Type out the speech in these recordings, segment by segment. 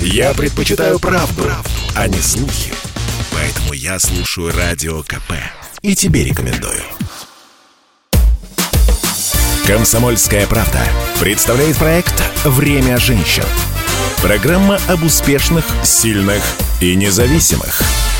Я предпочитаю правду, правду, а не слухи. Поэтому я слушаю Радио КП. И тебе рекомендую. Комсомольская правда представляет проект «Время женщин». Программа об успешных, сильных и независимых –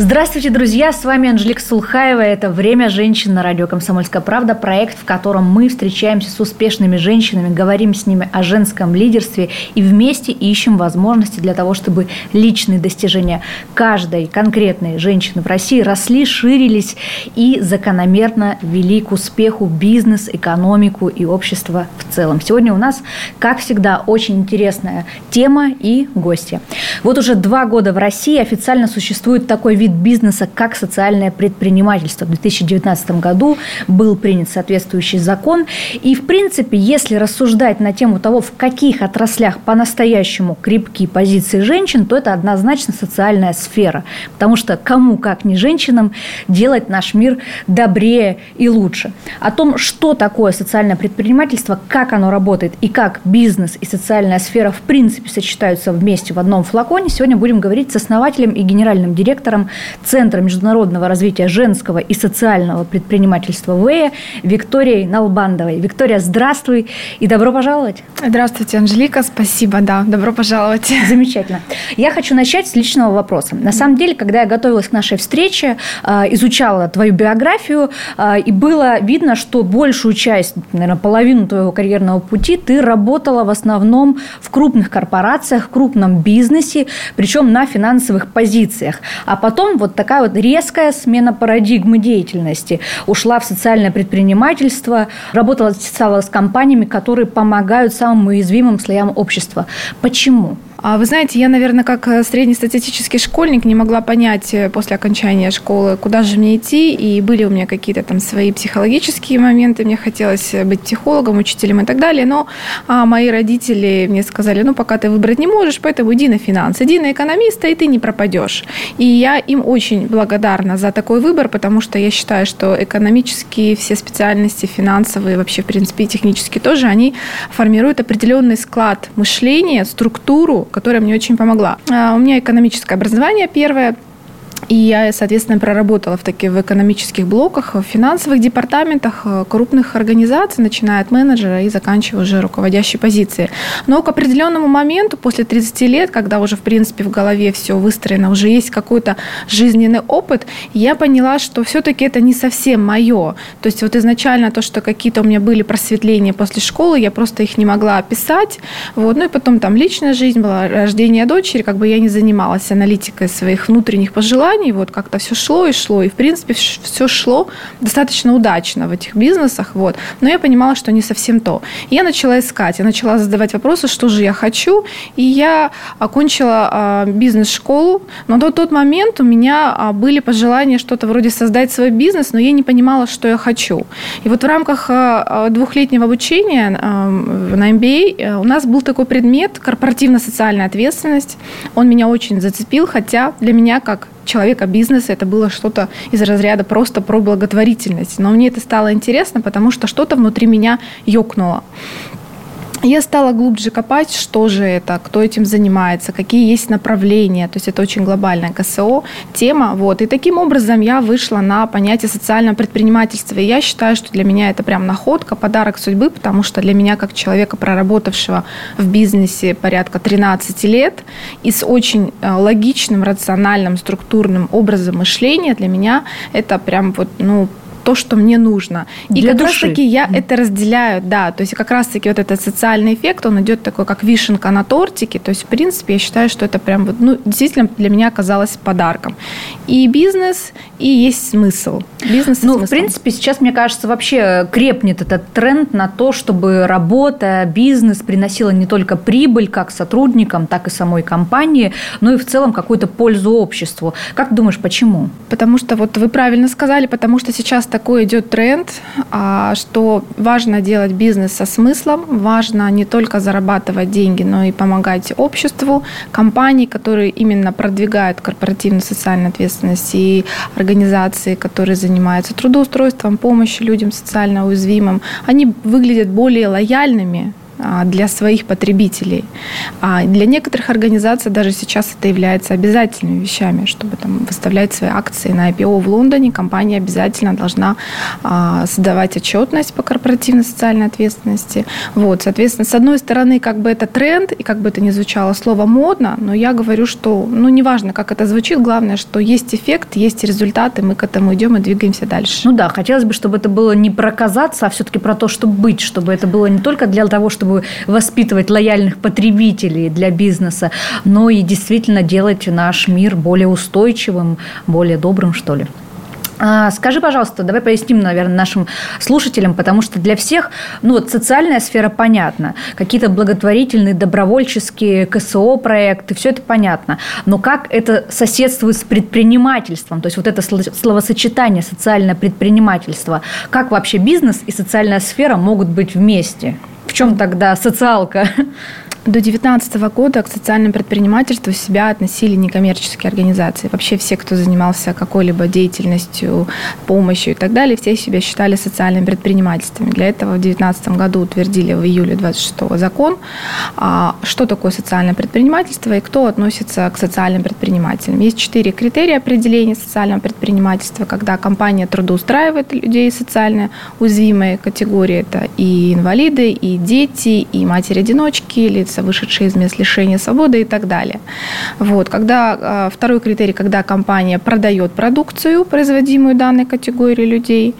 Здравствуйте, друзья! С вами Анжелика Сулхаева. Это «Время женщин» на радио «Комсомольская правда». Проект, в котором мы встречаемся с успешными женщинами, говорим с ними о женском лидерстве и вместе ищем возможности для того, чтобы личные достижения каждой конкретной женщины в России росли, ширились и закономерно вели к успеху бизнес, экономику и общество в целом. Сегодня у нас, как всегда, очень интересная тема и гости. Вот уже два года в России официально существует такой вид вид бизнеса как социальное предпринимательство. В 2019 году был принят соответствующий закон. И, в принципе, если рассуждать на тему того, в каких отраслях по-настоящему крепкие позиции женщин, то это однозначно социальная сфера. Потому что кому, как не женщинам, делать наш мир добрее и лучше. О том, что такое социальное предпринимательство, как оно работает и как бизнес и социальная сфера в принципе сочетаются вместе в одном флаконе, сегодня будем говорить с основателем и генеральным директором Центра международного развития женского и социального предпринимательства ВЭЯ Викторией Налбандовой. Виктория, здравствуй и добро пожаловать. Здравствуйте, Анжелика, спасибо, да, добро пожаловать. Замечательно. Я хочу начать с личного вопроса. На самом деле, когда я готовилась к нашей встрече, а, изучала твою биографию, а, и было видно, что большую часть, наверное, половину твоего карьерного пути ты работала в основном в крупных корпорациях, в крупном бизнесе, причем на финансовых позициях. А потом потом вот такая вот резкая смена парадигмы деятельности. Ушла в социальное предпринимательство, работала с компаниями, которые помогают самым уязвимым слоям общества. Почему? А вы знаете, я, наверное, как э, среднестатистический школьник не могла понять э, после окончания школы, куда же мне идти, и были у меня какие-то там свои психологические моменты, мне хотелось э, быть психологом, учителем и так далее, но а, мои родители мне сказали, ну, пока ты выбрать не можешь, поэтому иди на финансы, иди на экономиста, и ты не пропадешь. И я им очень благодарна за такой выбор, потому что я считаю, что экономические все специальности, финансовые, вообще, в принципе, и технические тоже, они формируют определенный склад мышления, структуру, которая мне очень помогла. А, у меня экономическое образование первое, и я, соответственно, проработала в таких в экономических блоках, в финансовых департаментах э, крупных организаций, начиная от менеджера и заканчивая уже руководящей позиции. Но к определенному моменту, после 30 лет, когда уже, в принципе, в голове все выстроено, уже есть какой-то жизненный опыт, я поняла, что все-таки это не совсем мое. То есть вот изначально то, что какие-то у меня были просветления после школы, я просто их не могла описать. Вот. Ну и потом там личная жизнь была, рождение дочери, как бы я не занималась аналитикой своих внутренних пожеланий, желаний, вот как-то все шло и шло, и в принципе все шло достаточно удачно в этих бизнесах, вот. Но я понимала, что не совсем то. Я начала искать, я начала задавать вопросы, что же я хочу, и я окончила а, бизнес-школу, но до тот момент у меня а, были пожелания что-то вроде создать свой бизнес, но я не понимала, что я хочу. И вот в рамках а, двухлетнего обучения на MBA у нас был такой предмет корпоративно-социальная ответственность. Он меня очень зацепил, хотя для меня как человека бизнеса, это было что-то из разряда просто про благотворительность. Но мне это стало интересно, потому что что-то внутри меня ёкнуло. Я стала глубже копать, что же это, кто этим занимается, какие есть направления. То есть это очень глобальная КСО тема. Вот. И таким образом я вышла на понятие социального предпринимательства. И я считаю, что для меня это прям находка, подарок судьбы, потому что для меня, как человека, проработавшего в бизнесе порядка 13 лет и с очень э, логичным, рациональным, структурным образом мышления, для меня это прям вот, ну, то, что мне нужно. И Для как раз-таки я mm. это разделяю, да, то есть как раз-таки вот этот социальный эффект, он идет такой, как вишенка на тортике, то есть, в принципе, я считаю, что это прям вот, ну, действительно для меня оказалось подарком. И бизнес, и есть смысл. Бизнес Ну, в принципе, сейчас, мне кажется, вообще крепнет этот тренд на то, чтобы работа, бизнес приносила не только прибыль как сотрудникам, так и самой компании, но и в целом какую-то пользу обществу. Как думаешь, почему? Потому что, вот вы правильно сказали, потому что сейчас такой идет тренд, а, что важно делать бизнес со смыслом, важно не только зарабатывать деньги, но и помогать обществу, компании, которые именно продвигают корпоративную социальную ответственность и организации, которые занимаются трудоустройством, помощью людям социально уязвимым, они выглядят более лояльными, для своих потребителей. А для некоторых организаций даже сейчас это является обязательными вещами, чтобы там, выставлять свои акции на IPO в Лондоне, компания обязательно должна а, сдавать отчетность по корпоративной социальной ответственности. Вот, соответственно, с одной стороны, как бы это тренд, и как бы это ни звучало слово модно, но я говорю, что, ну, неважно, как это звучит, главное, что есть эффект, есть результаты, мы к этому идем и двигаемся дальше. Ну да, хотелось бы, чтобы это было не про казаться, а все-таки про то, чтобы быть, чтобы это было не только для того, чтобы воспитывать лояльных потребителей для бизнеса, но и действительно делать наш мир более устойчивым, более добрым, что ли. А, скажи, пожалуйста, давай поясним, наверное, нашим слушателям, потому что для всех, ну вот социальная сфера понятна, какие-то благотворительные, добровольческие КСО проекты, все это понятно. Но как это соседствует с предпринимательством, то есть вот это словосочетание социальное предпринимательство, как вообще бизнес и социальная сфера могут быть вместе? В чем тогда социалка? До 2019 года к социальному предпринимательству себя относили некоммерческие организации. Вообще все, кто занимался какой-либо деятельностью, помощью и так далее, все себя считали социальными предпринимательствами. Для этого в 2019 году утвердили в июле 26 закон, а, что такое социальное предпринимательство и кто относится к социальным предпринимателям. Есть четыре критерия определения социального предпринимательства, когда компания трудоустраивает людей социально уязвимые категории. Это и инвалиды, и дети, и матери-одиночки, лица вышедшие из мест лишения свободы и так далее. Вот. Когда, а, второй критерий, когда компания продает продукцию, производимую данной категории людей.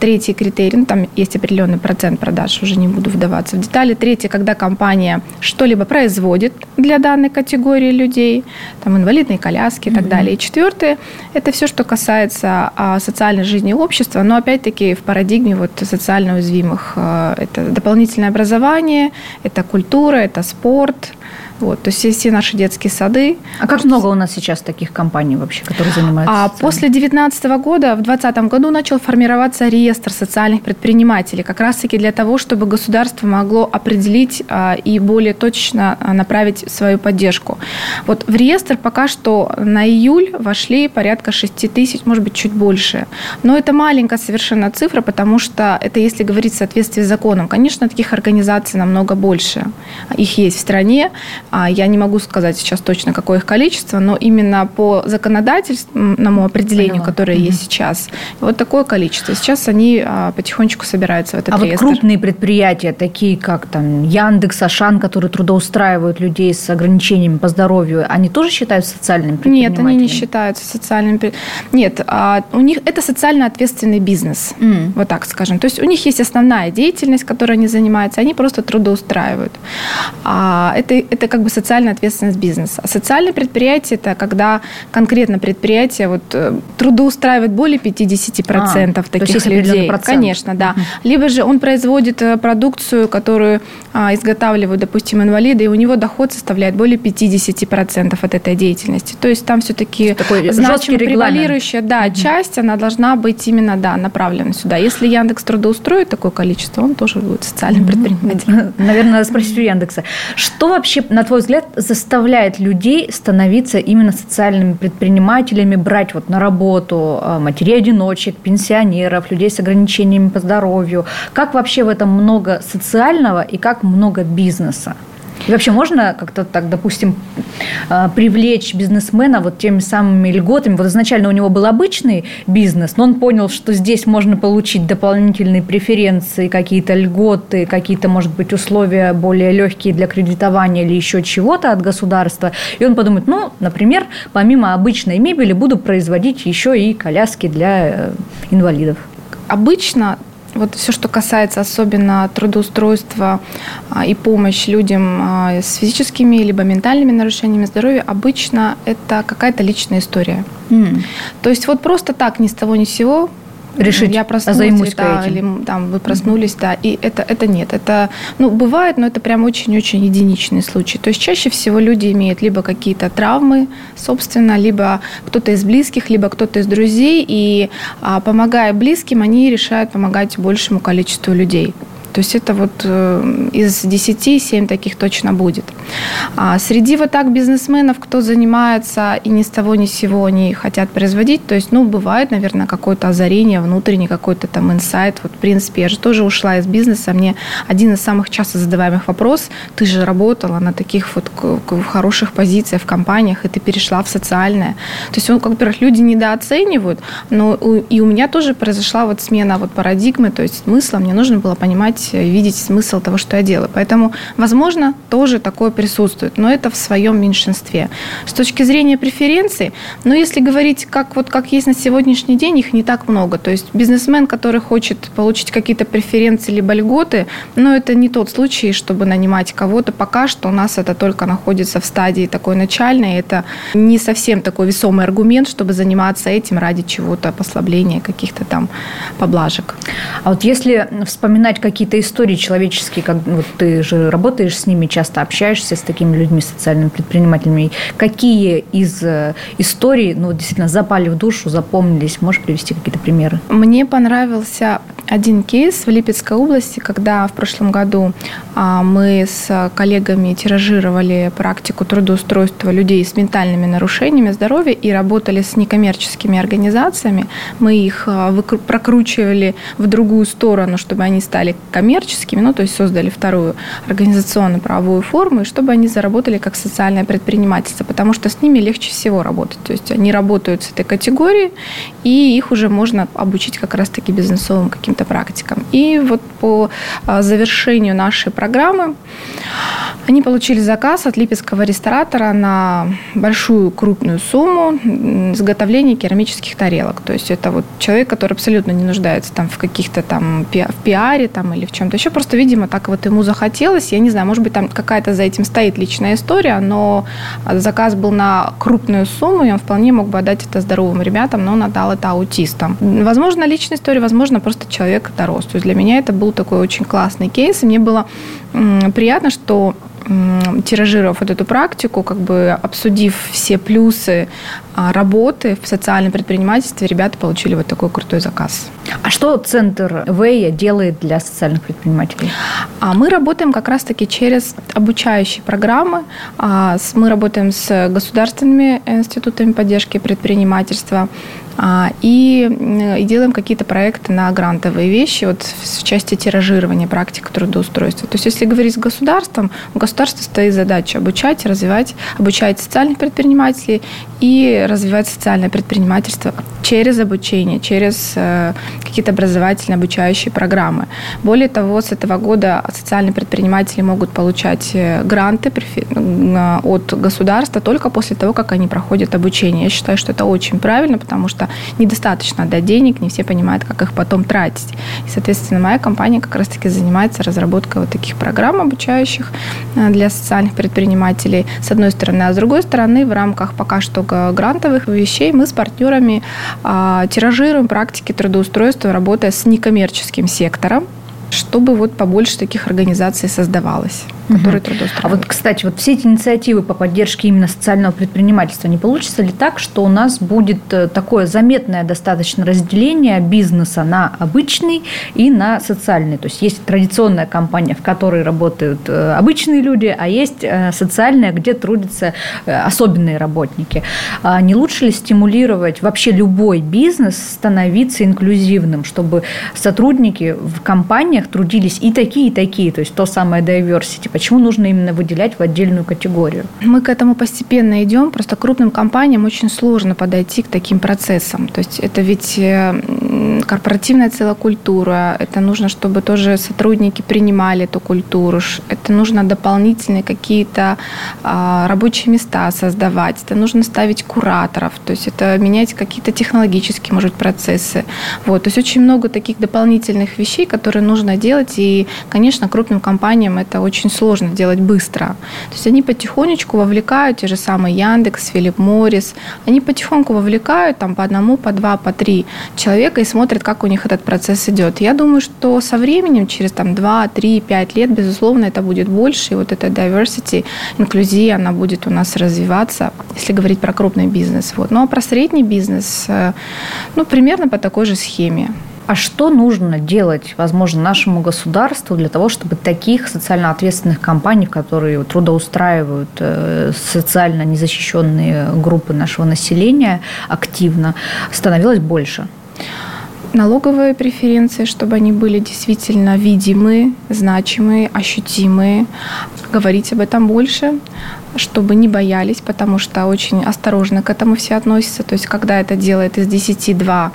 Третий критерий, ну, там есть определенный процент продаж, уже не буду вдаваться в детали. Третий, когда компания что-либо производит для данной категории людей, там инвалидные коляски и так mm-hmm. далее. И четвертый, это все, что касается а, социальной жизни общества, но опять-таки в парадигме вот социально уязвимых. А, это дополнительное образование, это культура, это спорт, вот, то есть все, все наши детские сады. А как много у нас сейчас таких компаний вообще, которые занимаются? А после 2019 года, в 2020 году начал формироваться реестр социальных предпринимателей, как раз-таки для того, чтобы государство могло определить а, и более точно а, направить свою поддержку. Вот в реестр пока что на июль вошли порядка 6 тысяч, может быть, чуть больше. Но это маленькая совершенно цифра, потому что это если говорить в соответствии с законом. Конечно, таких организаций намного больше. Их есть в стране. А я не могу сказать сейчас точно, какое их количество, но именно по законодательному определению, Поняла. которое угу. есть сейчас, вот такое количество. Сейчас они а, потихонечку собираются в этот а реестр. вот крупные предприятия, такие как там Яндекс, Ашан, которые трудоустраивают людей с ограничениями по здоровью, они тоже считаются социальными предпринимателями? Нет, они не считаются социальными. Нет, а, у них это социально ответственный бизнес, mm. вот так скажем. То есть у них есть основная деятельность, которой они занимаются, они просто трудоустраивают. Это, это как бы социальная ответственность бизнеса. А социальное предприятие – это когда конкретно предприятие вот, э, трудоустраивает более 50% а, таких людей. Процент. Конечно, да. Угу. Либо же он производит э, продукцию, которую а, изготавливают, допустим, инвалиды, и у него доход составляет более 50% от этой деятельности. То есть там все-таки значимо превалирующая да, угу. часть, она должна быть именно да, направлена сюда. Если Яндекс трудоустроит такое количество, он тоже будет социальным предпринимателем. Наверное, надо спросить у Яндекса. Что вообще, на твой взгляд, заставляет людей становиться именно социальными предпринимателями, брать вот на работу а, матерей-одиночек, пенсионеров, людей с ограничениями по здоровью? Как вообще в этом много социального и как много бизнеса? И вообще можно как-то так, допустим, а, привлечь бизнесмена вот теми самыми льготами? Вот изначально у него был обычный бизнес, но он понял, что здесь можно получить дополнительные преференции, какие-то льготы, какие-то, может быть, условия более легкие для кредитования или еще чего-то от государства. И он подумает, ну, например, помимо обычной мебели буду производить еще и коляски для э, инвалидов. Обычно вот все, что касается особенно трудоустройства а, и помощь людям а, с физическими либо ментальными нарушениями здоровья, обычно это какая-то личная история. Mm. То есть вот просто так ни с того ни с сего решить, я проснулась, займусь да, этим. или там вы проснулись, mm-hmm. да, и это, это нет, это, ну, бывает, но это прям очень-очень единичный случай. То есть чаще всего люди имеют либо какие-то травмы, собственно, либо кто-то из близких, либо кто-то из друзей, и а, помогая близким, они решают помогать большему количеству людей. То есть это вот э, из 10 7 таких точно будет. А среди вот так бизнесменов, кто занимается и ни с того ни с сего они хотят производить, то есть, ну, бывает, наверное, какое-то озарение внутренний, какой-то там инсайт. Вот, в принципе, я же тоже ушла из бизнеса. Мне один из самых часто задаваемых вопросов, ты же работала на таких вот хороших позициях в компаниях, и ты перешла в социальное. То есть, он, во-первых, люди недооценивают, но и у меня тоже произошла вот смена вот парадигмы, то есть смысла. Мне нужно было понимать, видеть смысл того, что я делаю. Поэтому, возможно, тоже такое присутствует, но это в своем меньшинстве. С точки зрения преференций, ну, если говорить, как вот как есть на сегодняшний день, их не так много. То есть бизнесмен, который хочет получить какие-то преференции либо льготы, но это не тот случай, чтобы нанимать кого-то. Пока что у нас это только находится в стадии такой начальной. Это не совсем такой весомый аргумент, чтобы заниматься этим ради чего-то, послабления каких-то там поблажек. А вот если вспоминать какие-то истории человеческие, как вот ты же работаешь с ними, часто общаешься с такими людьми, социальными предпринимателями, какие из э, историй, ну, действительно, запали в душу, запомнились? Можешь привести какие-то примеры? Мне понравился один кейс в Липецкой области, когда в прошлом году а, мы с коллегами тиражировали практику трудоустройства людей с ментальными нарушениями здоровья и работали с некоммерческими организациями. Мы их а, прокручивали в другую сторону, чтобы они стали коммерческими, ну, то есть создали вторую организационно-правовую форму, и чтобы они заработали как социальное предпринимательство, потому что с ними легче всего работать. То есть они работают с этой категорией, и их уже можно обучить как раз-таки бизнесовым каким-то каким-то практикам. И вот по а, завершению нашей программы они получили заказ от липецкого ресторатора на большую крупную сумму изготовления керамических тарелок. То есть это вот человек, который абсолютно не нуждается там в каких-то там в пиаре там или в чем-то еще. Просто, видимо, так вот ему захотелось. Я не знаю, может быть, там какая-то за этим стоит личная история, но заказ был на крупную сумму, и он вполне мог бы отдать это здоровым ребятам, но он отдал это аутистам. Возможно, личная история, возможно, просто человек дорос. То есть для меня это был такой очень классный кейс, и мне было приятно, что тиражировав вот эту практику, как бы обсудив все плюсы а, работы в социальном предпринимательстве, ребята получили вот такой крутой заказ. А что центр Вэя делает для социальных предпринимателей? А мы работаем как раз-таки через обучающие программы. А, мы работаем с государственными институтами поддержки предпринимательства, и, и делаем какие-то проекты на грантовые вещи, вот в части тиражирования практик трудоустройства. То есть, если говорить с государством, у государства стоит задача обучать, развивать, обучать социальных предпринимателей и развивать социальное предпринимательство через обучение, через э, какие-то образовательные обучающие программы. Более того, с этого года социальные предприниматели могут получать э, гранты от государства только после того, как они проходят обучение. Я считаю, что это очень правильно, потому что недостаточно дать денег, не все понимают, как их потом тратить. И, соответственно, моя компания как раз-таки занимается разработкой вот таких программ обучающих для социальных предпринимателей, с одной стороны. А с другой стороны, в рамках пока что грантовых вещей мы с партнерами а, тиражируем практики трудоустройства, работая с некоммерческим сектором, чтобы вот побольше таких организаций создавалось которые угу. трудоустраивают. А вот, кстати, вот все эти инициативы по поддержке именно социального предпринимательства, не получится ли так, что у нас будет э, такое заметное достаточно разделение бизнеса на обычный и на социальный? То есть есть традиционная компания, в которой работают э, обычные люди, а есть э, социальная, где трудятся особенные работники. А не лучше ли стимулировать вообще любой бизнес становиться инклюзивным, чтобы сотрудники в компаниях трудились и такие, и такие, то есть то самое diversity, Почему нужно именно выделять в отдельную категорию? Мы к этому постепенно идем. Просто крупным компаниям очень сложно подойти к таким процессам. То есть это ведь э, корпоративная целая культура. Это нужно, чтобы тоже сотрудники принимали эту культуру. Это нужно дополнительные какие-то а, рабочие места создавать. Это нужно ставить кураторов. То есть это менять какие-то технологические, может, процессы. Вот. То есть очень много таких дополнительных вещей, которые нужно делать. И, конечно, крупным компаниям это очень сложно сложно делать быстро. То есть они потихонечку вовлекают те же самые Яндекс, Филипп Моррис, они потихоньку вовлекают там по одному, по два, по три человека и смотрят, как у них этот процесс идет. Я думаю, что со временем, через там 2, 3, 5 лет, безусловно, это будет больше, и вот эта diversity, инклюзия, она будет у нас развиваться, если говорить про крупный бизнес. Вот. Ну а про средний бизнес, э, ну, примерно по такой же схеме. А что нужно делать, возможно, нашему государству для того, чтобы таких социально ответственных компаний, которые трудоустраивают э, социально незащищенные группы нашего населения активно, становилось больше? налоговые преференции, чтобы они были действительно видимы, значимые, ощутимые, говорить об этом больше, чтобы не боялись, потому что очень осторожно к этому все относятся. То есть, когда это делает из 10 2, а,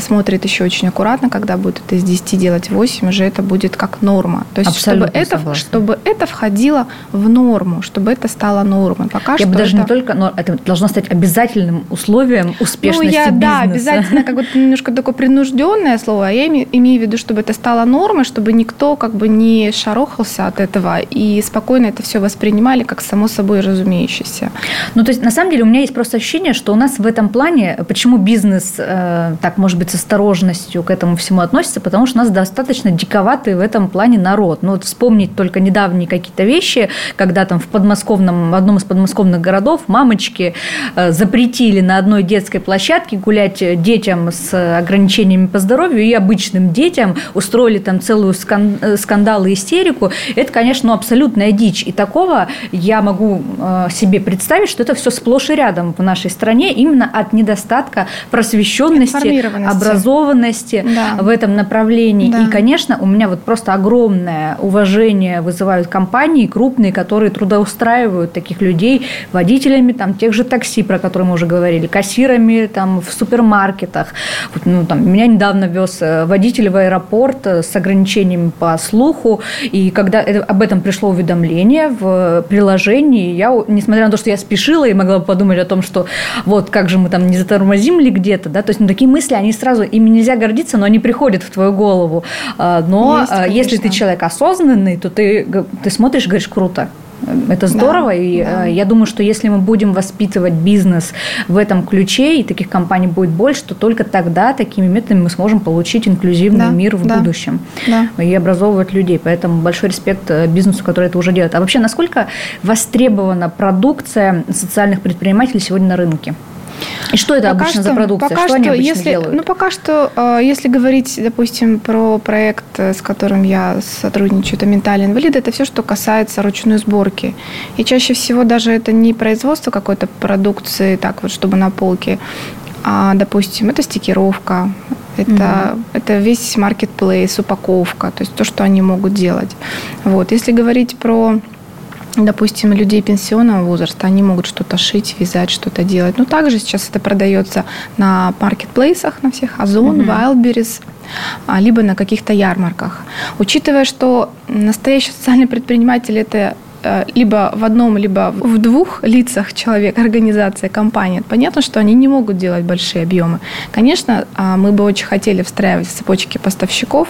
смотрит еще очень аккуратно, когда будет это из 10 делать 8, уже это будет как норма. То есть, чтобы это, чтобы это входило в норму, чтобы это стало нормой. Пока я что бы даже это... не только, но это должно стать обязательным условием успешности ну, я, бизнеса. Да, обязательно, как бы немножко такое принужденное слово, а я имею, имею в виду, чтобы это стало нормой, чтобы никто как бы не шарохался от этого и спокойно это все воспринимали как само собой разумеющееся. Ну, то есть, на самом деле, у меня есть просто ощущение, что у нас в этом плане, почему бизнес э, так так, может быть, с осторожностью к этому всему относится, потому что у нас достаточно диковатый в этом плане народ. Ну, вот вспомнить только недавние какие-то вещи, когда там в подмосковном, в одном из подмосковных городов мамочки э, запретили на одной детской площадке гулять детям с ограничениями по здоровью и обычным детям, устроили там целую э, скандал и истерику. Это, конечно, абсолютная дичь. И такого я могу э, себе представить, что это все сплошь и рядом в нашей стране именно от недостатка просвещенности образованности да. в этом направлении. Да. И, конечно, у меня вот просто огромное уважение вызывают компании крупные, которые трудоустраивают таких людей водителями там, тех же такси, про которые мы уже говорили, кассирами там, в супермаркетах. Вот, ну, там, меня недавно вез э, водитель в аэропорт э, с ограничениями по слуху, и когда об этом пришло уведомление в приложении, я, несмотря на то, что я спешила и могла бы подумать о том, что вот как же мы там не затормозим ли где-то, да, то есть ну, такие мысли мысли, они сразу, ими нельзя гордиться, но они приходят в твою голову. А, но Есть, а, если ты человек осознанный, то ты, ты смотришь и говоришь, круто. Это здорово, да, и да. я думаю, что если мы будем воспитывать бизнес в этом ключе, и таких компаний будет больше, то только тогда такими методами мы сможем получить инклюзивный да, мир в да, будущем да. и образовывать людей. Поэтому большой респект э, бизнесу, который это уже делает. А вообще, насколько востребована продукция социальных предпринимателей сегодня на рынке? И что это пока обычно что, за продукция? Пока что, что они если, делают? Ну, пока что, э, если говорить, допустим, про проект, э, с которым я сотрудничаю, это «Ментальный инвалид», это все, что касается ручной сборки. И чаще всего даже это не производство какой-то продукции, так вот, чтобы на полке, а, допустим, это стикировка, это, угу. это весь маркетплейс, упаковка, то есть то, что они могут делать. Вот. Если говорить про допустим, людей пенсионного возраста, они могут что-то шить, вязать, что-то делать. Но также сейчас это продается на маркетплейсах, на всех Озон, uh-huh. Wildberries, а, либо на каких-то ярмарках. Учитывая, что настоящий социальный предприниматель – это либо в одном, либо в двух лицах человек, организация, компания, понятно, что они не могут делать большие объемы. Конечно, а, мы бы очень хотели встраивать в цепочки поставщиков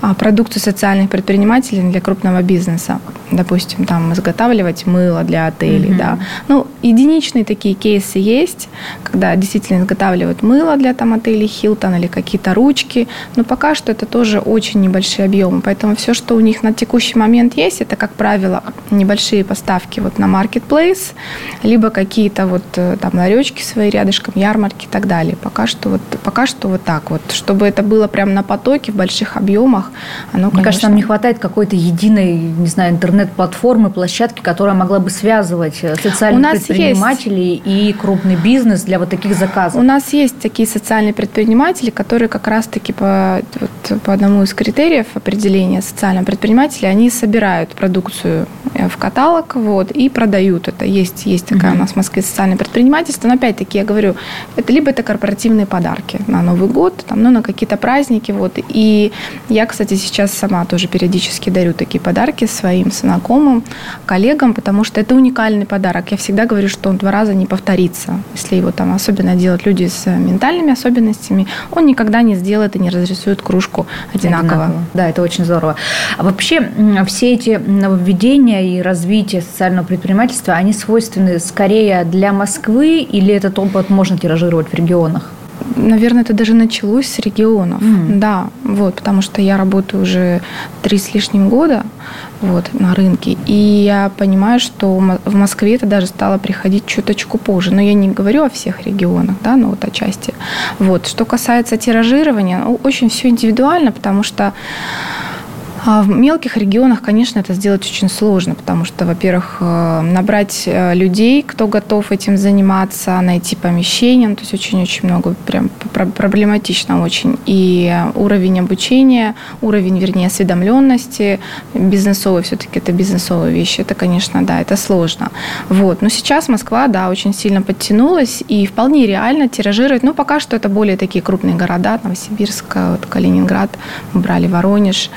а, продукцию социальных предпринимателей для крупного бизнеса. Допустим, там изготавливать мыло для отелей. Mm-hmm. Да. Ну, единичные такие кейсы есть, когда действительно изготавливают мыло для там, отелей Хилтон или какие-то ручки. Но пока что это тоже очень небольшие объемы. Поэтому все, что у них на текущий момент есть, это, как правило, не небольшие поставки вот на marketplace, либо какие-то вот э, там ларечки свои рядышком, ярмарки и так далее. Пока что вот, пока что вот так вот. Чтобы это было прямо на потоке, в больших объемах, оно, Мне конечно... кажется, нам не хватает какой-то единой, не знаю, интернет-платформы, площадки, которая могла бы связывать э, социальных предпринимателей есть... и крупный бизнес для вот таких заказов. У нас есть такие социальные предприниматели, которые как раз-таки по, вот, по одному из критериев определения социального предпринимателя, они собирают продукцию э, в каталог вот, и продают это. Есть, есть такая uh-huh. у нас в Москве социальное предпринимательство. Но опять-таки я говорю, это либо это корпоративные подарки на Новый год, там, ну, на какие-то праздники. Вот. И я, кстати, сейчас сама тоже периодически дарю такие подарки своим знакомым, коллегам, потому что это уникальный подарок. Я всегда говорю, что он два раза не повторится. Если его там особенно делают люди с ментальными особенностями, он никогда не сделает и не разрисует кружку одинаково. одинаково. Да, это очень здорово. А вообще все эти нововведения и развития социального предпринимательства, они свойственны скорее для Москвы или этот опыт можно тиражировать в регионах? Наверное, это даже началось с регионов. Mm. Да, вот, потому что я работаю уже три с лишним года вот, на рынке. И я понимаю, что в Москве это даже стало приходить чуточку позже. Но я не говорю о всех регионах, да, но вот отчасти. Вот. Что касается тиражирования, ну, очень все индивидуально, потому что а в мелких регионах, конечно, это сделать очень сложно, потому что, во-первых, э, набрать э, людей, кто готов этим заниматься, найти помещение, то есть очень-очень много, прям проблематично очень. И уровень обучения, уровень, вернее, осведомленности, бизнесовый, все-таки это бизнесовые вещи, это, конечно, да, это сложно. Вот. Но сейчас Москва, да, очень сильно подтянулась и вполне реально тиражировать, ну, пока что это более такие крупные города, Новосибирск, вот Калининград, мы брали Воронеж,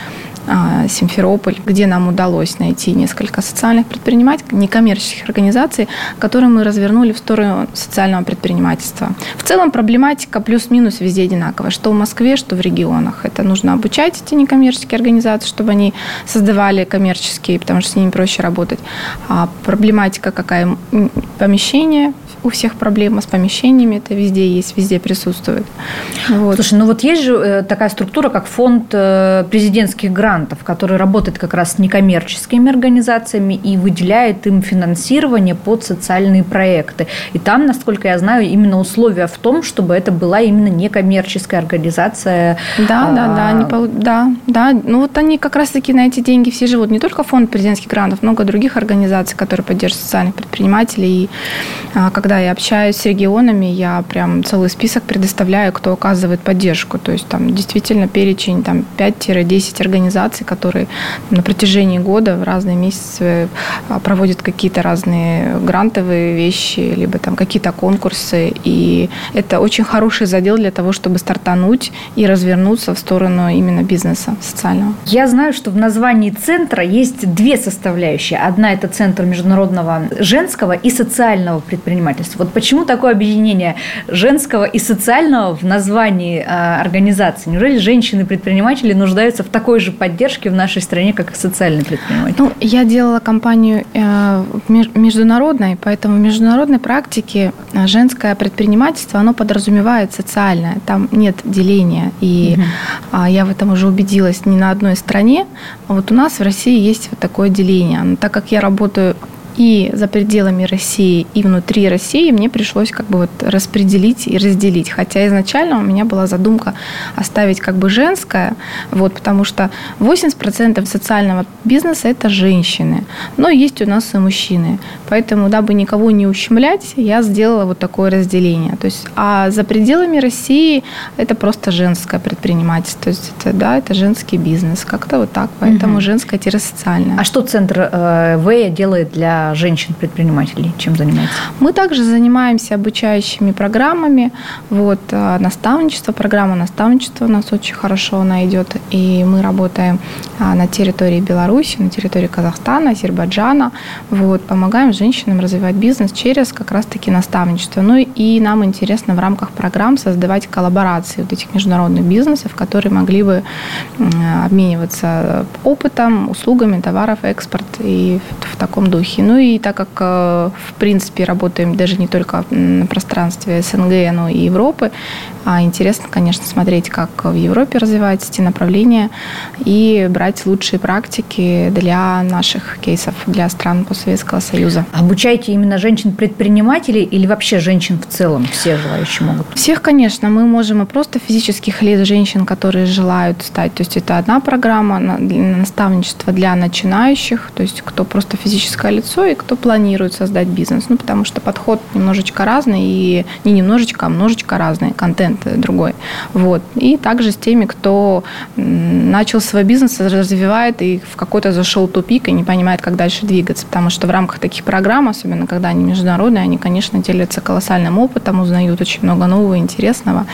а, Симферополь, где нам удалось найти несколько социальных предпринимателей, некоммерческих организаций, которые мы развернули в сторону социального предпринимательства. В целом проблематика плюс-минус везде одинаковая, что в Москве, что в регионах. Это нужно обучать эти некоммерческие организации, чтобы они создавали коммерческие, потому что с ними проще работать. А проблематика какая? Помещение, у всех проблема с помещениями, это везде есть, везде присутствует. Вот. Слушай, ну вот есть же э, такая структура, как фонд э, президентских грантов, который работает как раз с некоммерческими организациями и выделяет им финансирование под социальные проекты. И там, насколько я знаю, именно условия в том, чтобы это была именно некоммерческая организация. Да, а... да, да, они, да, да. Ну вот они как раз-таки на эти деньги все живут. Не только фонд президентских грантов, много других организаций, которые поддерживают социальных предпринимателей. И а, как когда я общаюсь с регионами, я прям целый список предоставляю, кто оказывает поддержку. То есть там действительно перечень там 5-10 организаций, которые на протяжении года в разные месяцы а, проводят какие-то разные грантовые вещи, либо там какие-то конкурсы. И это очень хороший задел для того, чтобы стартануть и развернуться в сторону именно бизнеса социального. Я знаю, что в названии центра есть две составляющие. Одна – это центр международного женского и социального предпринимательства предпринимательства. Вот почему такое объединение женского и социального в названии э, организации? Неужели женщины-предприниматели нуждаются в такой же поддержке в нашей стране, как и социальные предприниматели? Ну, я делала компанию э, международной, поэтому в международной практике э, женское предпринимательство, оно подразумевает социальное. Там нет деления. И угу. я в этом уже убедилась не на одной стране. А вот у нас в России есть вот такое деление. Но так как я работаю и за пределами России, и внутри России мне пришлось как бы вот распределить и разделить. Хотя изначально у меня была задумка оставить как бы женское, вот, потому что 80% социального бизнеса – это женщины, но есть у нас и мужчины. Поэтому, дабы никого не ущемлять, я сделала вот такое разделение. То есть, а за пределами России это просто женское предпринимательство. То есть, это, да, это женский бизнес. Как-то вот так. Поэтому угу. женское-социальное. А что Центр э, ВЭЯ делает для женщин-предпринимателей? Чем занимается? Мы также занимаемся обучающими программами. Вот, э, наставничество, программа наставничества у нас очень хорошо она идет. И мы работаем а, на территории Беларуси, на территории Казахстана, Азербайджана. Вот, помогаем женщинам развивать бизнес через как раз-таки наставничество. Ну и нам интересно в рамках программ создавать коллаборации вот этих международных бизнесов, которые могли бы обмениваться опытом, услугами, товаров, экспорт и в таком духе. Ну и так как, э, в принципе, работаем даже не только на пространстве СНГ, но и Европы, а интересно, конечно, смотреть, как в Европе развиваются эти направления и брать лучшие практики для наших кейсов, для стран постсоветского союза. Обучаете именно женщин-предпринимателей или вообще женщин в целом? Все желающие могут? Всех, конечно. Мы можем и просто физических лиц женщин, которые желают стать. То есть это одна программа наставничества для начинающих, то есть кто просто физическое лицо, и кто планирует создать бизнес. Ну, потому что подход немножечко разный, и не немножечко, а множечко разный, контент другой. Вот. И также с теми, кто начал свой бизнес, развивает и в какой-то зашел тупик и не понимает, как дальше двигаться. Потому что в рамках таких программ, особенно когда они международные, они, конечно, делятся колоссальным опытом, узнают очень много нового, интересного,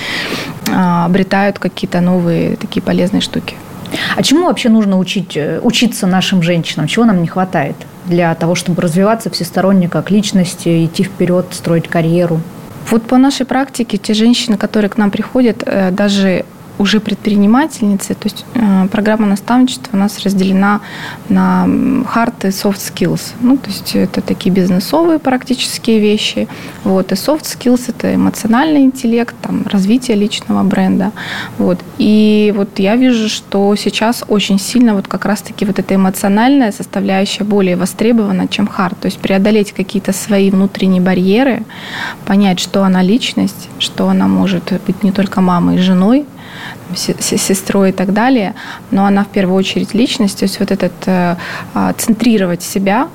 а, обретают какие-то новые такие полезные штуки. А чему вообще нужно учить, э, учиться нашим женщинам? Чего нам не хватает для того, чтобы развиваться всесторонне как личности, идти вперед, строить карьеру? Вот по нашей практике те женщины, которые к нам приходят, э, даже уже предпринимательницы, то есть э, программа наставничества у нас разделена на hard и soft skills. Ну, то есть это такие бизнесовые практические вещи. Вот, и soft skills – это эмоциональный интеллект, там, развитие личного бренда. Вот. И вот я вижу, что сейчас очень сильно вот как раз-таки вот эта эмоциональная составляющая более востребована, чем hard. То есть преодолеть какие-то свои внутренние барьеры, понять, что она личность, что она может быть не только мамой и женой, сестрой и так далее, но она в первую очередь личность, то есть вот этот э, а, центрировать себя,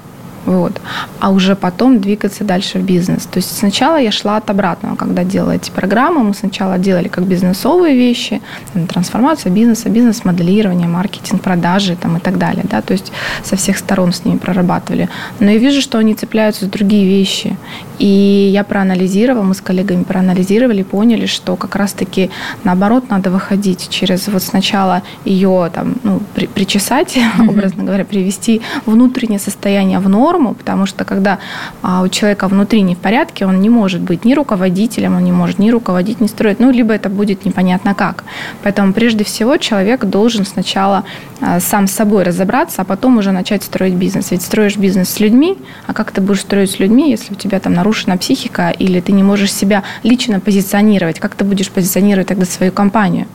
вот. А уже потом двигаться дальше в бизнес. То есть сначала я шла от обратного, когда делала эти программы. Мы сначала делали как бизнесовые вещи, трансформация бизнеса, бизнес-моделирование, маркетинг, продажи там, и так далее. Да? То есть со всех сторон с ними прорабатывали. Но я вижу, что они цепляются за другие вещи. И я проанализировала, мы с коллегами проанализировали, поняли, что как раз-таки наоборот надо выходить через вот сначала ее там, ну, при, причесать, mm-hmm. образно говоря, привести внутреннее состояние в норму, потому что когда а, у человека внутри не в порядке, он не может быть ни руководителем, он не может ни руководить, ни строить, ну, либо это будет непонятно как. Поэтому прежде всего человек должен сначала а, сам с собой разобраться, а потом уже начать строить бизнес. Ведь строишь бизнес с людьми, а как ты будешь строить с людьми, если у тебя там нарушена психика или ты не можешь себя лично позиционировать? Как ты будешь позиционировать тогда свою компанию?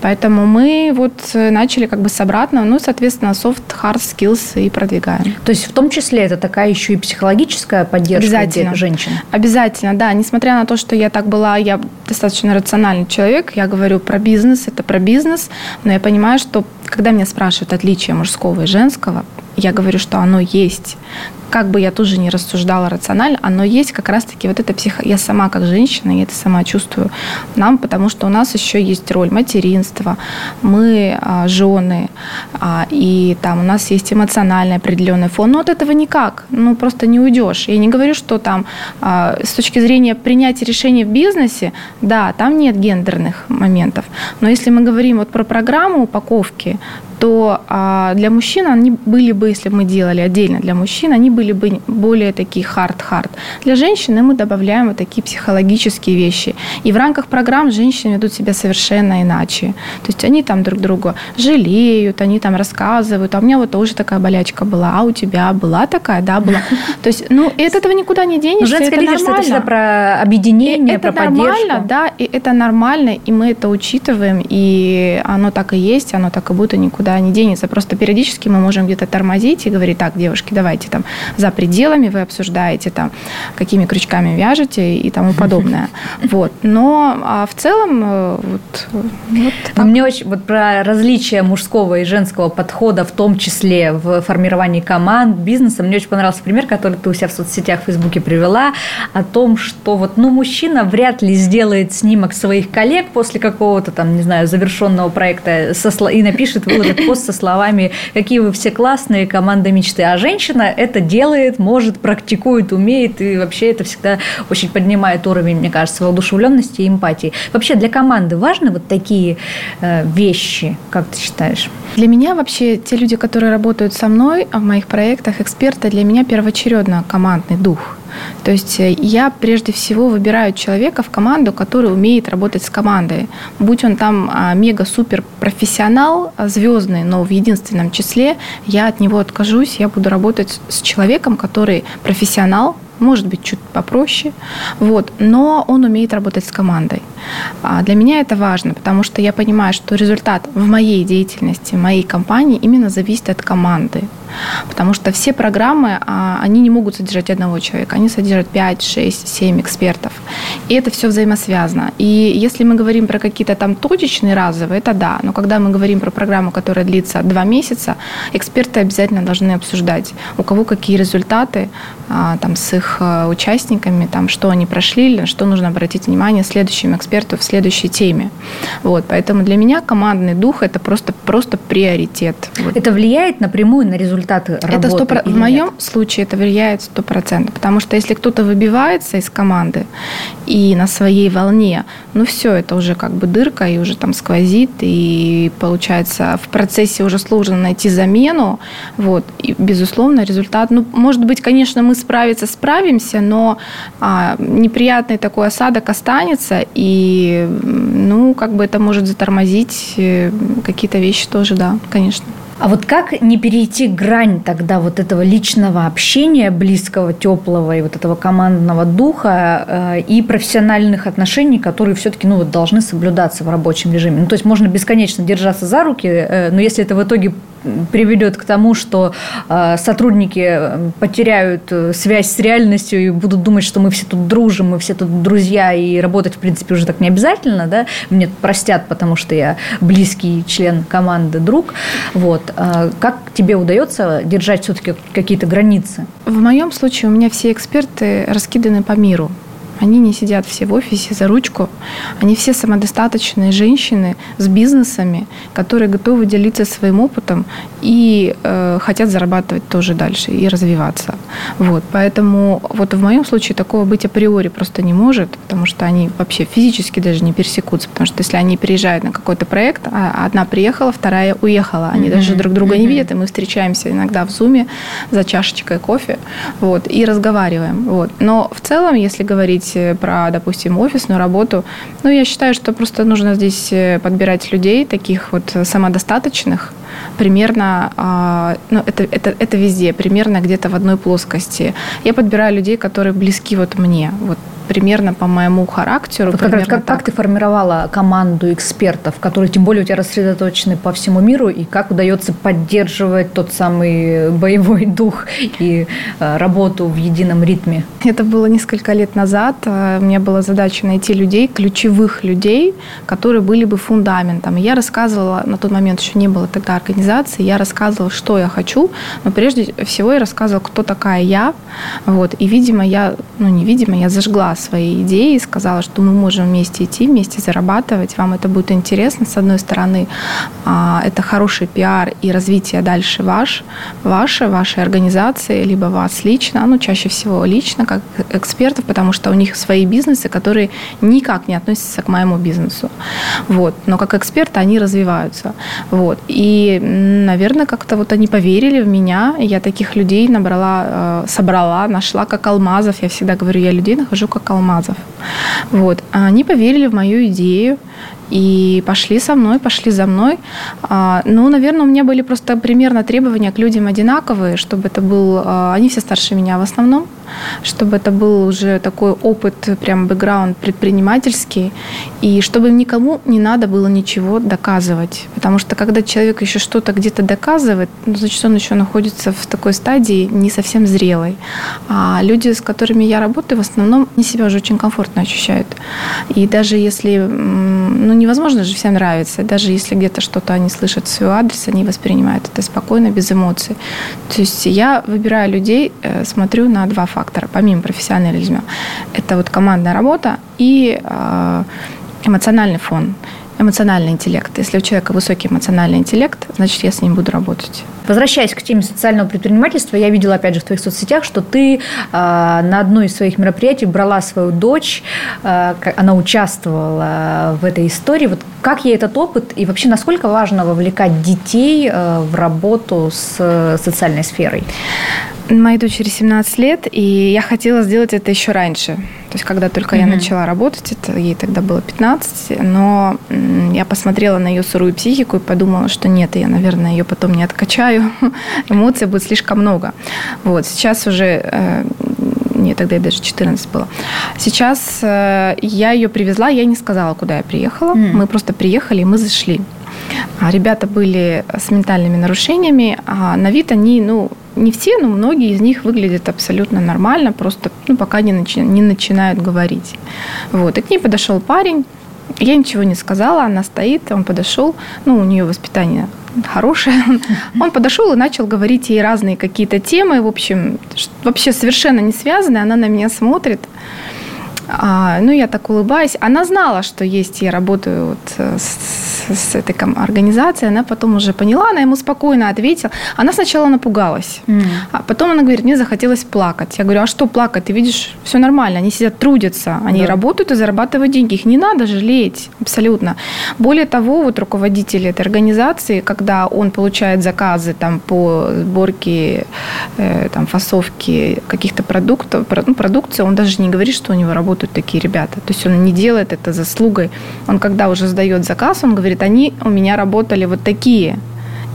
Поэтому мы вот начали как бы с обратного, ну, соответственно, soft, hard skills и продвигаем. То есть в том числе это такая еще и психологическая поддержка Обязательно. женщин? Обязательно, да. Несмотря на то, что я так была, я достаточно рациональный человек, я говорю про бизнес, это про бизнес, но я понимаю, что когда меня спрашивают отличие мужского и женского, я говорю, что оно есть. Как бы я тоже не рассуждала рационально, оно есть как раз-таки вот это психо... Я сама как женщина, я это сама чувствую нам, потому что у нас еще есть роль материнства, мы а, жены, а, и там у нас есть эмоциональный определенный фон, но от этого никак, ну просто не уйдешь. Я не говорю, что там а, с точки зрения принятия решений в бизнесе, да, там нет гендерных моментов, но если мы говорим вот про программу упаковки, то а, для мужчин они были бы, если мы делали отдельно для мужчин, они были бы более такие hard-hard. Для женщины мы добавляем вот такие психологические вещи. И в рамках программ женщины ведут себя совершенно иначе. То есть они там друг друга жалеют, они там рассказывают, а у меня вот тоже такая болячка была, а у тебя была такая, да, была. То есть, ну, от этого никуда не денешься, Женское это лидерство нормально. это про объединение, и про это поддержку. нормально, да, и это нормально, и мы это учитываем, и оно так и есть, оно так и будет, и никуда никуда не денется. Просто периодически мы можем где-то тормозить и говорить, так, девушки, давайте там за пределами вы обсуждаете там, какими крючками вяжете и тому подобное. Вот. Но а в целом э, вот, вот так. Мне очень вот про различия мужского и женского подхода, в том числе в формировании команд, бизнеса, мне очень понравился пример, который ты у себя в соцсетях в Фейсбуке привела, о том, что вот, ну, мужчина вряд ли сделает снимок своих коллег после какого-то там, не знаю, завершенного проекта и напишет, выложит пост со словами «Какие вы все классные, команда мечты». А женщина это делает, может, практикует, умеет, и вообще это всегда очень поднимает уровень, мне кажется, воодушевленности и эмпатии. Вообще для команды важны вот такие э, вещи, как ты считаешь? Для меня вообще те люди, которые работают со мной в моих проектах, эксперты, для меня первоочередно командный дух – то есть э, я прежде всего выбираю человека в команду, который умеет работать с командой. Будь он там а, мега-супер профессионал, а, звездный, но в единственном числе, я от него откажусь, я буду работать с человеком, который профессионал, может быть, чуть попроще, вот, но он умеет работать с командой. А для меня это важно, потому что я понимаю, что результат в моей деятельности, моей компании именно зависит от команды. Потому что все программы, а, они не могут содержать одного человека, они содержат 5, 6, 7 экспертов. И это все взаимосвязано. И если мы говорим про какие-то там точечные разовые, это да. Но когда мы говорим про программу, которая длится два месяца, эксперты обязательно должны обсуждать, у кого какие результаты там, с их а, участниками, там, что они прошли, на что нужно обратить внимание следующим эксперту в следующей теме. Вот, поэтому для меня командный дух – это просто, просто приоритет. Вот. Это влияет напрямую на результат результаты работы? Это 100%, в моем нет? случае это влияет сто процентов, потому что если кто-то выбивается из команды и на своей волне, ну все, это уже как бы дырка и уже там сквозит, и получается в процессе уже сложно найти замену, вот, и безусловно результат, ну может быть, конечно, мы справиться справимся, но а, неприятный такой осадок останется, и ну, как бы это может затормозить э, какие-то вещи тоже, да, конечно. А вот как не перейти грань тогда вот этого личного общения, близкого, теплого и вот этого командного духа э, и профессиональных отношений, которые все-таки ну, вот, должны соблюдаться в рабочем режиме? Ну, то есть можно бесконечно держаться за руки, э, но если это в итоге приведет к тому, что э, сотрудники э, потеряют э, связь с реальностью и будут думать, что мы все тут дружим, мы все тут друзья, и работать, в принципе, уже так не обязательно, да, мне простят, потому что я близкий член команды, друг, вот. Как тебе удается держать все-таки какие-то границы? В моем случае у меня все эксперты раскиданы по миру. Они не сидят все в офисе за ручку. Они все самодостаточные женщины с бизнесами, которые готовы делиться своим опытом и э, хотят зарабатывать тоже дальше и развиваться. Вот. Поэтому вот в моем случае такого быть априори просто не может, потому что они вообще физически даже не пересекутся. Потому что если они приезжают на какой-то проект, а одна приехала, вторая уехала, они mm-hmm. даже друг друга mm-hmm. не видят, и мы встречаемся иногда в зуме за чашечкой кофе вот, и разговариваем. Вот. Но в целом, если говорить говорить про, допустим, офисную работу, ну, я считаю, что просто нужно здесь э, подбирать людей, таких вот самодостаточных, примерно, а, ну, это, это, это везде, примерно где-то в одной плоскости. Я подбираю людей, которые близки вот мне, вот примерно по моему характеру. Вот как, как, как ты формировала команду экспертов, которые тем более у тебя рассредоточены по всему миру, и как удается поддерживать тот самый боевой дух и э, работу в едином ритме? Это было несколько лет назад. Э, у меня была задача найти людей, ключевых людей, которые были бы фундаментом. я рассказывала, на тот момент еще не было тогда организации, я рассказывала, что я хочу, но прежде всего я рассказывала, кто такая я. Вот. И, видимо, я, ну, невидимо, я зажгла свои идеи, сказала, что мы можем вместе идти, вместе зарабатывать, вам это будет интересно. С одной стороны, а, это хороший пиар и развитие дальше ваш, ваше, вашей организации, либо вас лично, ну, чаще всего лично, как экспертов, потому что у них свои бизнесы, которые никак не относятся к моему бизнесу. Вот. Но как эксперты они развиваются. Вот. И, наверное, как-то вот они поверили в меня. Я таких людей набрала, э, собрала, нашла как алмазов. Я всегда говорю, я людей нахожу как алмазов. Вот. Они поверили в мою идею и пошли со мной, пошли за мной. А, ну, наверное, у меня были просто примерно требования к людям одинаковые, чтобы это был... А, они все старше меня в основном, чтобы это был уже такой опыт, прям бэкграунд предпринимательский, и чтобы никому не надо было ничего доказывать. Потому что когда человек еще что-то где-то доказывает, ну, значит, он еще находится в такой стадии не совсем зрелой. А люди, с которыми я работаю, в основном не себя уже очень комфортно ощущают. И даже если, ну, невозможно же всем нравиться, даже если где-то что-то они слышат в свой адрес, они воспринимают это спокойно, без эмоций. То есть я выбираю людей, э, смотрю на два фактора, помимо профессионализма. Это вот командная работа и э, эмоциональный фон эмоциональный интеллект. Если у человека высокий эмоциональный интеллект, значит, я с ним буду работать. Возвращаясь к теме социального предпринимательства, я видела, опять же, в твоих соцсетях, что ты э, на одной из своих мероприятий брала свою дочь, э, она участвовала в этой истории. Вот как ей этот опыт и вообще насколько важно вовлекать детей э, в работу с социальной сферой? Моей дочери 17 лет, и я хотела сделать это еще раньше. То есть, когда только mm-hmm. я начала работать, это ей тогда было 15, но я посмотрела на ее сырую психику и подумала, что нет, я, наверное, ее потом не откачаю, эмоций будет слишком много. Вот, сейчас уже э, нет, тогда ей даже 14 было. Сейчас э, я ее привезла, я не сказала, куда я приехала. Mm. Мы просто приехали, и мы зашли. А ребята были с ментальными нарушениями, а на вид они, ну, не все, но многие из них выглядят абсолютно нормально, просто ну, пока не, начи- не начинают говорить. Вот. И к ней подошел парень, я ничего не сказала, она стоит, он подошел, ну, у нее воспитание хорошее. Он подошел и начал говорить ей разные какие-то темы, в общем, вообще совершенно не связанные. Она на меня смотрит. А, ну, я так улыбаюсь. Она знала, что есть, я работаю вот э, с, с этой организацией. Она потом уже поняла, она ему спокойно ответила. Она сначала напугалась. Mm. А потом она говорит, мне захотелось плакать. Я говорю, а что плакать? Ты видишь, все нормально. Они сидят, трудятся. Они да. работают и зарабатывают деньги. Их не надо жалеть. Абсолютно. Более того, вот руководитель этой организации, когда он получает заказы там, по сборке, э, там, фасовке каких-то продуктов, ну, продукции, он даже не говорит, что у него работает работают такие ребята. То есть он не делает это заслугой. Он когда уже сдает заказ, он говорит, они у меня работали вот такие.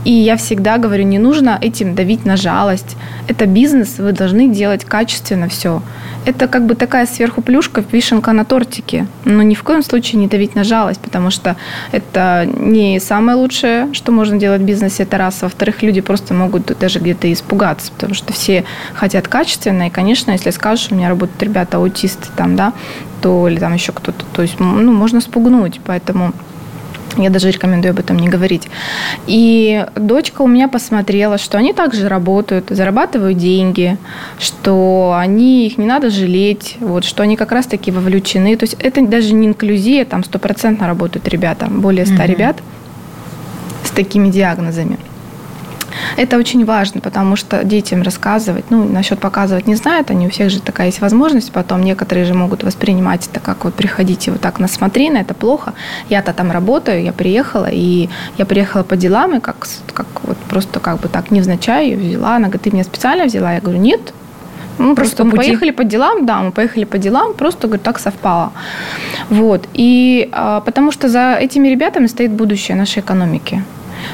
И я всегда говорю, не нужно этим давить на жалость. Это бизнес, вы должны делать качественно все. Это как бы такая сверху плюшка, вишенка на тортике. Но ни в коем случае не давить на жалость, потому что это не самое лучшее, что можно делать в бизнесе, это раз. Во-вторых, люди просто могут даже где-то испугаться, потому что все хотят качественно. И, конечно, если скажешь, у меня работают ребята аутисты там, да, то или там еще кто-то, то есть, ну, можно спугнуть. Поэтому я даже рекомендую об этом не говорить. И дочка у меня посмотрела, что они также работают, зарабатывают деньги, что они, их не надо жалеть, вот, что они как раз-таки вовлечены. То есть это даже не инклюзия, там стопроцентно работают ребята, более 100 mm-hmm. ребят с такими диагнозами. Это очень важно, потому что детям рассказывать, ну, насчет показывать не знают, они у всех же такая есть возможность, потом некоторые же могут воспринимать это как вот приходите вот так на смотрины, это плохо. Я-то там работаю, я приехала, и я приехала по делам, и как, как вот просто как бы так невзначай ее взяла. Она говорит, ты меня специально взяла? Я говорю, нет, ну, просто, просто мы пути. поехали по делам, да, мы поехали по делам, просто, говорит, так совпало. Вот. И а, потому что за этими ребятами стоит будущее нашей экономики.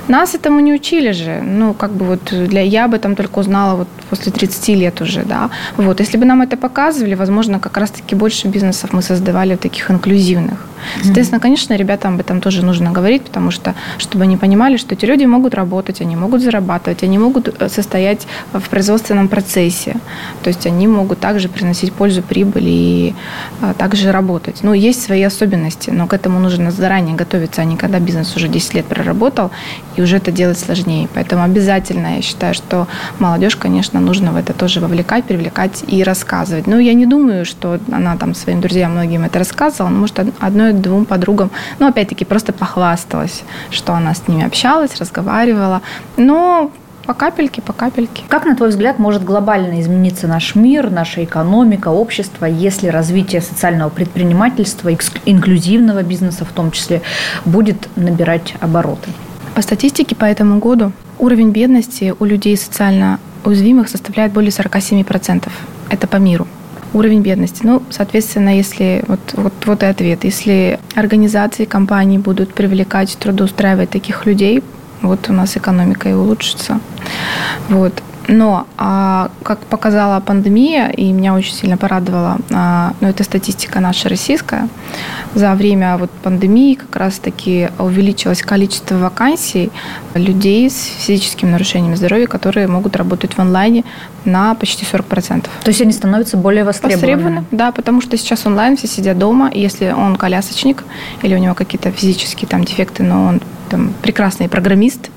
Нас этому не учили же. Ну, как бы вот для, я об этом только узнала вот после 30 лет уже, да. Вот, если бы нам это показывали, возможно, как раз-таки больше бизнесов мы создавали таких инклюзивных. Соответственно, конечно, ребятам об этом тоже нужно говорить, потому что, чтобы они понимали, что эти люди могут работать, они могут зарабатывать, они могут э, состоять в производственном процессе. То есть они могут также приносить пользу, прибыль и а, также работать. Ну, есть свои особенности, но к этому нужно заранее готовиться, а не когда бизнес уже 10 лет проработал, и уже это делать сложнее. Поэтому обязательно я считаю, что молодежь, конечно, нужно в это тоже вовлекать, привлекать и рассказывать. Ну, я не думаю, что она там своим друзьям многим это рассказывала, но, может, одной двум подругам, ну, опять-таки, просто похвасталась, что она с ними общалась, разговаривала. Но по капельке, по капельке. Как, на твой взгляд, может глобально измениться наш мир, наша экономика, общество, если развитие социального предпринимательства, инклюзивного бизнеса в том числе, будет набирать обороты? По статистике по этому году уровень бедности у людей социально уязвимых составляет более 47%. Это по миру. Уровень бедности. Ну, соответственно, если вот, вот, вот и ответ. Если организации, компании будут привлекать, трудоустраивать таких людей, вот у нас экономика и улучшится. Вот. Но, а, как показала пандемия, и меня очень сильно порадовала, а, ну, это статистика наша российская, за время вот пандемии как раз-таки увеличилось количество вакансий людей с физическими нарушениями здоровья, которые могут работать в онлайне на почти 40%. То есть они становятся более востребованными? Востребованы, да, потому что сейчас онлайн все сидят дома, и если он колясочник или у него какие-то физические там дефекты, но он там, прекрасный программист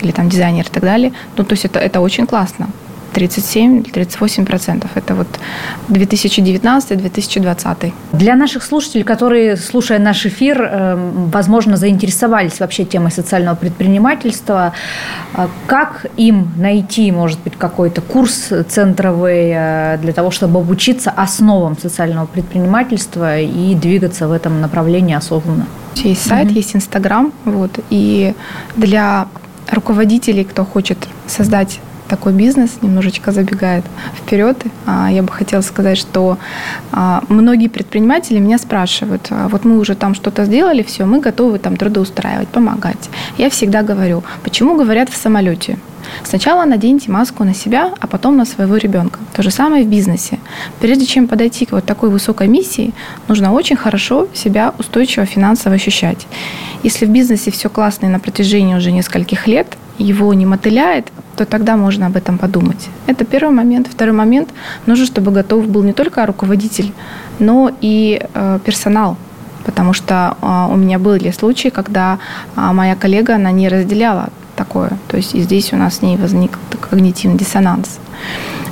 или там дизайнер и так далее. Ну, то есть это, это очень классно. 37-38 процентов. Это вот 2019-2020. Для наших слушателей, которые, слушая наш эфир, эм, возможно, заинтересовались вообще темой социального предпринимательства, э, как им найти, может быть, какой-то курс центровый э, для того, чтобы обучиться основам социального предпринимательства и двигаться в этом направлении осознанно? Есть сайт, mm-hmm. есть Инстаграм, вот, и для руководителей, кто хочет создать такой бизнес, немножечко забегает вперед. А, я бы хотела сказать, что а, многие предприниматели меня спрашивают, «А вот мы уже там что-то сделали, все, мы готовы там трудоустраивать, помогать. Я всегда говорю, почему говорят в самолете? Сначала наденьте маску на себя, а потом на своего ребенка. То же самое в бизнесе. Прежде чем подойти к вот такой высокой миссии, нужно очень хорошо себя устойчиво финансово ощущать. Если в бизнесе все классно и на протяжении уже нескольких лет, его не мотыляет, то тогда можно об этом подумать. Это первый момент. Второй момент. Нужно, чтобы готов был не только руководитель, но и э, персонал. Потому что э, у меня были случаи, когда э, моя коллега, она не разделяла такое. То есть и здесь у нас с ней возник когнитивный диссонанс.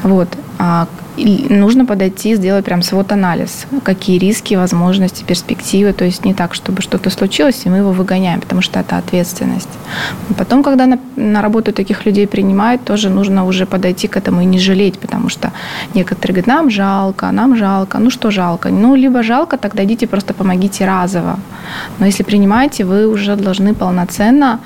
Вот. А, и нужно подойти, сделать прям свод-анализ, какие риски, возможности, перспективы. То есть не так, чтобы что-то случилось, и мы его выгоняем, потому что это ответственность. Потом, когда на, на работу таких людей принимают, тоже нужно уже подойти к этому и не жалеть, потому что некоторые говорят, нам жалко, нам жалко. Ну что жалко? Ну, либо жалко, тогда идите просто помогите разово. Но если принимаете, вы уже должны полноценно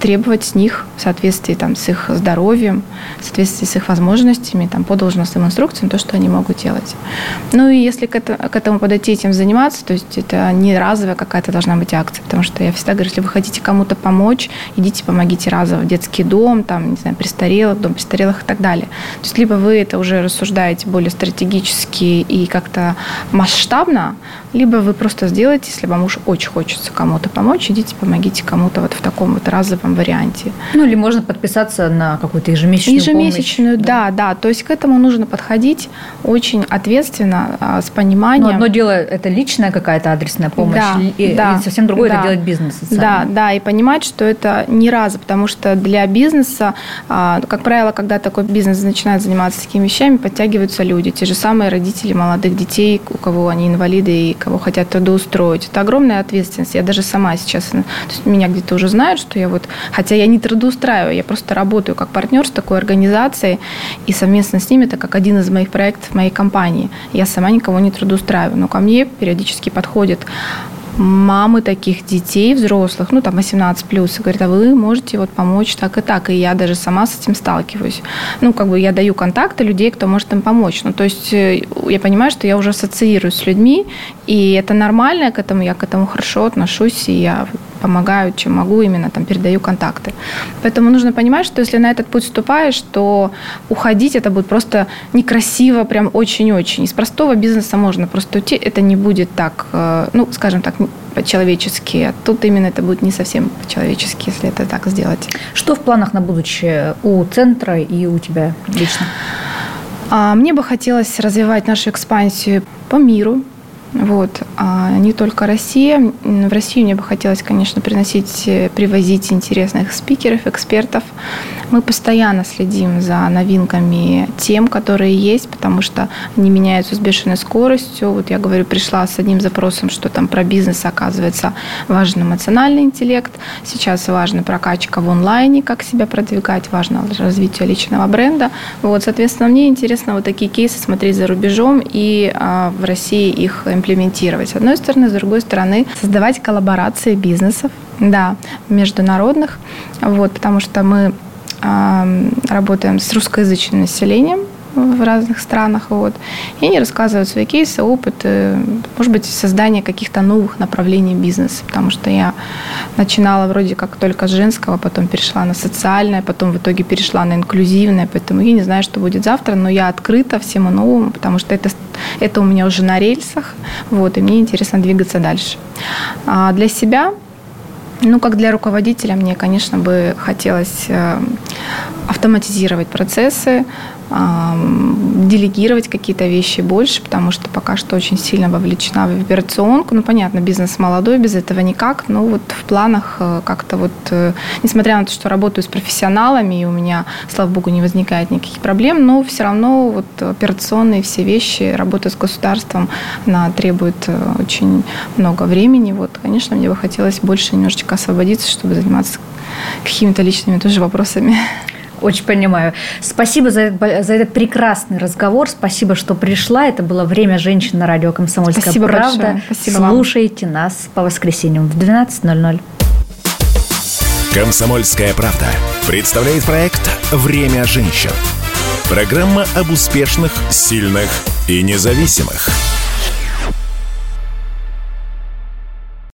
требовать с них в соответствии там, с их здоровьем, в соответствии с их возможностями, там, по должностным инструкциям, то, что они могут делать. Ну и если к, это, к этому подойти, этим заниматься, то есть это не разовая какая-то должна быть акция, потому что я всегда говорю, если вы хотите кому-то помочь, идите помогите разово в детский дом, там, не знаю, престарелых, дом престарелых и так далее. То есть либо вы это уже рассуждаете более стратегически и как-то масштабно, либо вы просто сделаете, если вам уж очень хочется кому-то помочь, идите помогите кому-то вот в таком таком вот разовом варианте. Ну, или можно подписаться на какую-то ежемесячную Ежемесячную, помощь. да, да. То есть к этому нужно подходить очень ответственно, а, с пониманием. Но одно дело – это личная какая-то адресная помощь, да, и, да, и совсем другое да, – это делать бизнес социальный. Да, да, и понимать, что это не раз, потому что для бизнеса, а, как правило, когда такой бизнес начинает заниматься такими вещами, подтягиваются люди, те же самые родители молодых детей, у кого они инвалиды и кого хотят трудоустроить. Это огромная ответственность. Я даже сама сейчас, то есть меня где-то уже знают, что я вот, хотя я не трудоустраиваю, я просто работаю как партнер с такой организацией, и совместно с ними это как один из моих проектов моей компании. Я сама никого не трудоустраиваю, но ко мне периодически подходят мамы таких детей, взрослых, ну, там, 18 плюс, и говорят, а вы можете вот помочь так и так. И я даже сама с этим сталкиваюсь. Ну, как бы я даю контакты людей, кто может им помочь. Ну, то есть э, я понимаю, что я уже ассоциируюсь с людьми, и это нормально, к этому я к этому хорошо отношусь, и я помогаю, чем могу, именно там передаю контакты. Поэтому нужно понимать, что если на этот путь вступаешь, то уходить это будет просто некрасиво, прям очень-очень. Из простого бизнеса можно просто уйти, это не будет так, э, ну, скажем так, по-человечески. А тут именно это будет не совсем по-человечески, если это так сделать. Что в планах на будущее у центра и у тебя лично? А, мне бы хотелось развивать нашу экспансию по миру, вот. А не только Россия. В Россию мне бы хотелось, конечно, приносить, э, привозить интересных спикеров, экспертов. Мы постоянно следим за новинками тем, которые есть, потому что они меняются с бешеной скоростью. Вот я говорю, пришла с одним запросом, что там про бизнес, оказывается, важен эмоциональный интеллект. Сейчас важна прокачка в онлайне, как себя продвигать, важно развитие личного бренда. Вот, соответственно, мне интересно вот такие кейсы смотреть за рубежом и а, в России их имплементировать. С одной стороны, с другой стороны, создавать коллаборации бизнесов, да, международных, вот, потому что мы работаем с русскоязычным населением, в разных странах. Вот. И они рассказывают свои кейсы, опыт, может быть, создание каких-то новых направлений бизнеса. Потому что я начинала вроде как только с женского, потом перешла на социальное, потом в итоге перешла на инклюзивное. Поэтому я не знаю, что будет завтра, но я открыта всему новому, потому что это, это у меня уже на рельсах. Вот, и мне интересно двигаться дальше. А для себя ну, как для руководителя, мне, конечно, бы хотелось э, автоматизировать процессы, делегировать какие-то вещи больше, потому что пока что очень сильно вовлечена в операционку. Ну, понятно, бизнес молодой, без этого никак, но вот в планах э, как-то вот, э, несмотря на то, что работаю с профессионалами, и у меня, слава богу, не возникает никаких проблем, но все равно вот операционные все вещи, работа с государством, она требует э, очень много времени. Вот, конечно, мне бы хотелось больше немножечко освободиться, чтобы заниматься какими-то личными тоже вопросами. Очень понимаю. Спасибо за, за этот прекрасный разговор. Спасибо, что пришла. Это было «Время женщин» на радио «Комсомольская Спасибо правда». Большое. Спасибо Слушайте вам. нас по воскресеньям в 12.00. «Комсомольская правда» представляет проект «Время женщин». Программа об успешных, сильных и независимых –